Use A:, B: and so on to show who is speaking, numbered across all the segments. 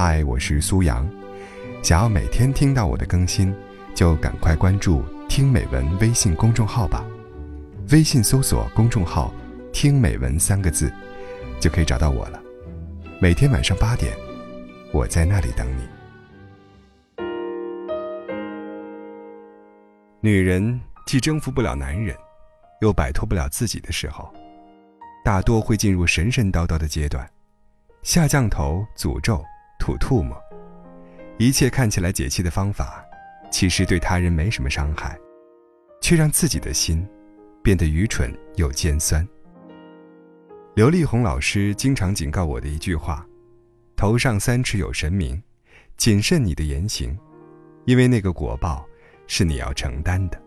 A: 嗨，我是苏阳。想要每天听到我的更新，就赶快关注“听美文”微信公众号吧。微信搜索公众号“听美文”三个字，就可以找到我了。每天晚上八点，我在那里等你。女人既征服不了男人，又摆脱不了自己的时候，大多会进入神神叨叨的阶段，下降头、诅咒、吐吐沫。一切看起来解气的方法，其实对他人没什么伤害，却让自己的心变得愚蠢又尖酸。刘丽红老师经常警告我的一句话：“头上三尺有神明，谨慎你的言行，因为那个果报是你要承担的。”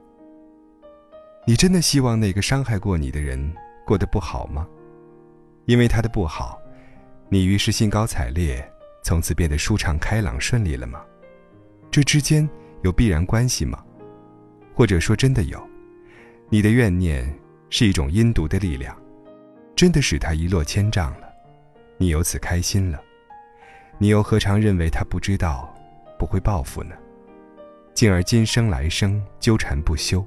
A: 你真的希望那个伤害过你的人过得不好吗？因为他的不好，你于是兴高采烈。从此变得舒畅开朗顺利了吗？这之间有必然关系吗？或者说真的有？你的怨念是一种阴毒的力量，真的使他一落千丈了，你由此开心了，你又何尝认为他不知道，不会报复呢？进而今生来生纠缠不休，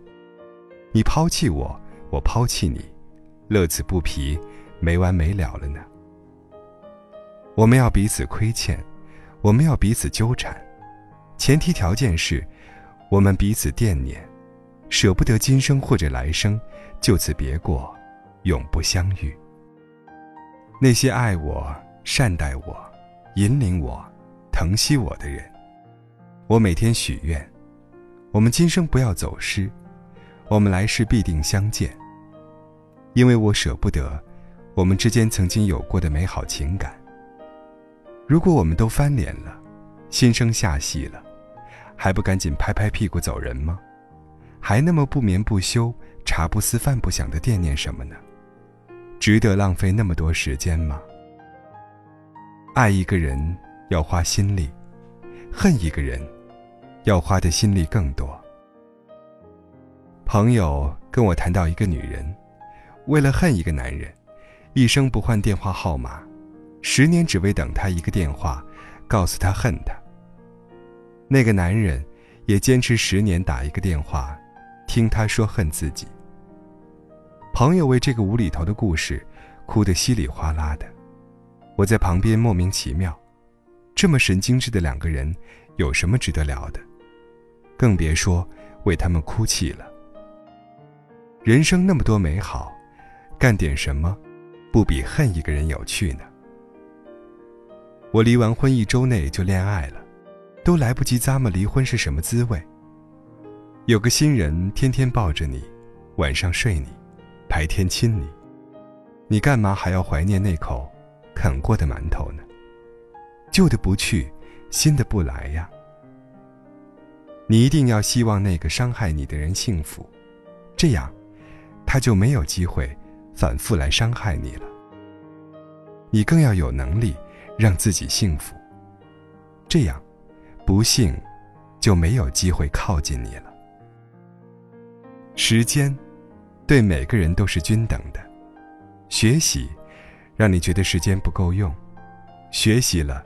A: 你抛弃我，我抛弃你，乐此不疲，没完没了了呢？我们要彼此亏欠，我们要彼此纠缠，前提条件是，我们彼此惦念，舍不得今生或者来生就此别过，永不相遇。那些爱我、善待我、引领我、疼惜我的人，我每天许愿，我们今生不要走失，我们来世必定相见。因为我舍不得我们之间曾经有过的美好情感。如果我们都翻脸了，心生下戏了，还不赶紧拍拍屁股走人吗？还那么不眠不休、茶不思饭不想的惦念什么呢？值得浪费那么多时间吗？爱一个人要花心力，恨一个人要花的心力更多。朋友跟我谈到一个女人，为了恨一个男人，一生不换电话号码。十年只为等他一个电话，告诉他恨他。那个男人也坚持十年打一个电话，听他说恨自己。朋友为这个无厘头的故事哭得稀里哗啦的，我在旁边莫名其妙，这么神经质的两个人有什么值得聊的？更别说为他们哭泣了。人生那么多美好，干点什么，不比恨一个人有趣呢？我离完婚一周内就恋爱了，都来不及咂摸离婚是什么滋味。有个新人天天抱着你，晚上睡你，白天亲你，你干嘛还要怀念那口啃过的馒头呢？旧的不去，新的不来呀。你一定要希望那个伤害你的人幸福，这样，他就没有机会反复来伤害你了。你更要有能力。让自己幸福，这样，不幸就没有机会靠近你了。时间，对每个人都是均等的。学习，让你觉得时间不够用，学习了，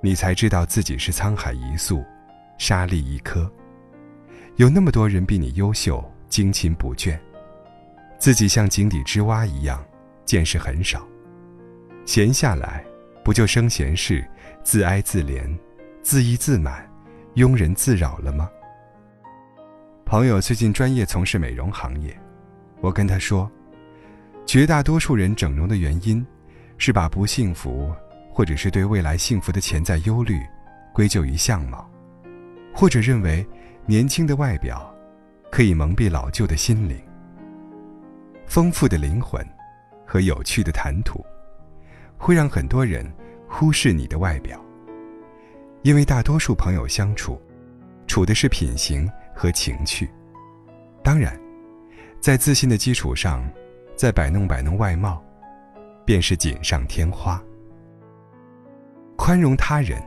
A: 你才知道自己是沧海一粟，沙粒一颗。有那么多人比你优秀，精勤不倦，自己像井底之蛙一样，见识很少，闲下来。不就生闲事，自哀自怜，自意自满，庸人自扰了吗？朋友最近专业从事美容行业，我跟他说，绝大多数人整容的原因，是把不幸福，或者是对未来幸福的潜在忧虑，归咎于相貌，或者认为年轻的外表，可以蒙蔽老旧的心灵。丰富的灵魂，和有趣的谈吐。会让很多人忽视你的外表，因为大多数朋友相处，处的是品行和情趣。当然，在自信的基础上，再摆弄摆弄外貌，便是锦上添花。宽容他人，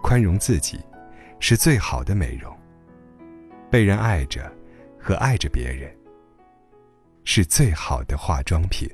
A: 宽容自己，是最好的美容。被人爱着和爱着别人，是最好的化妆品。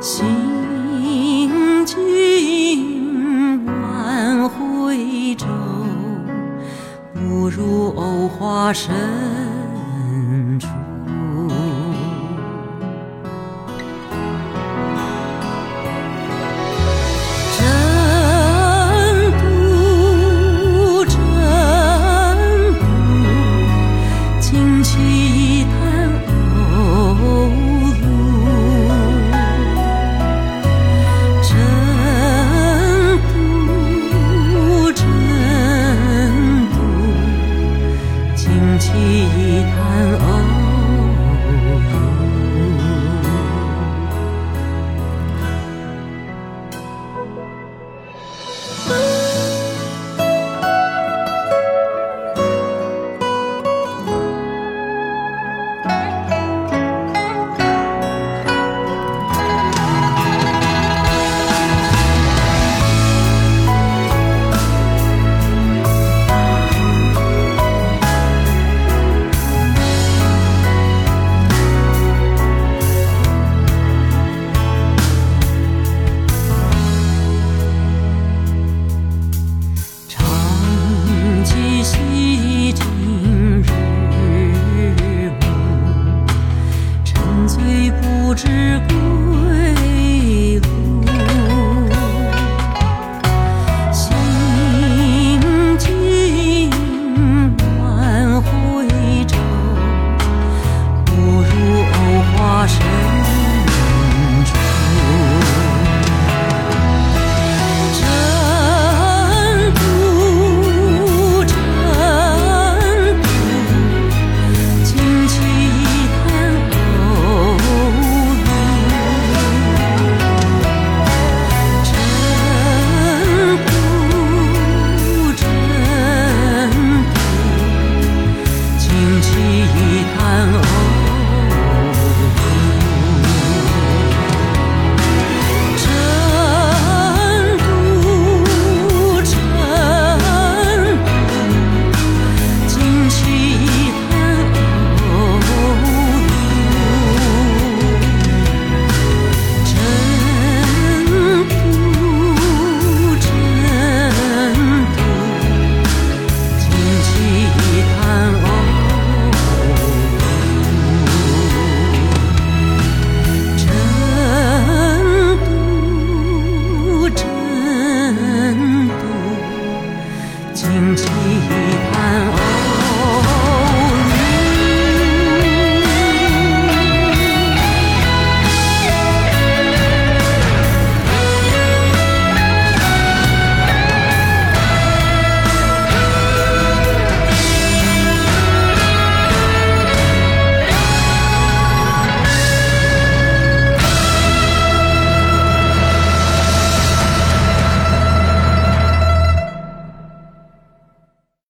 B: 行尽万回舟，不如藕花深。into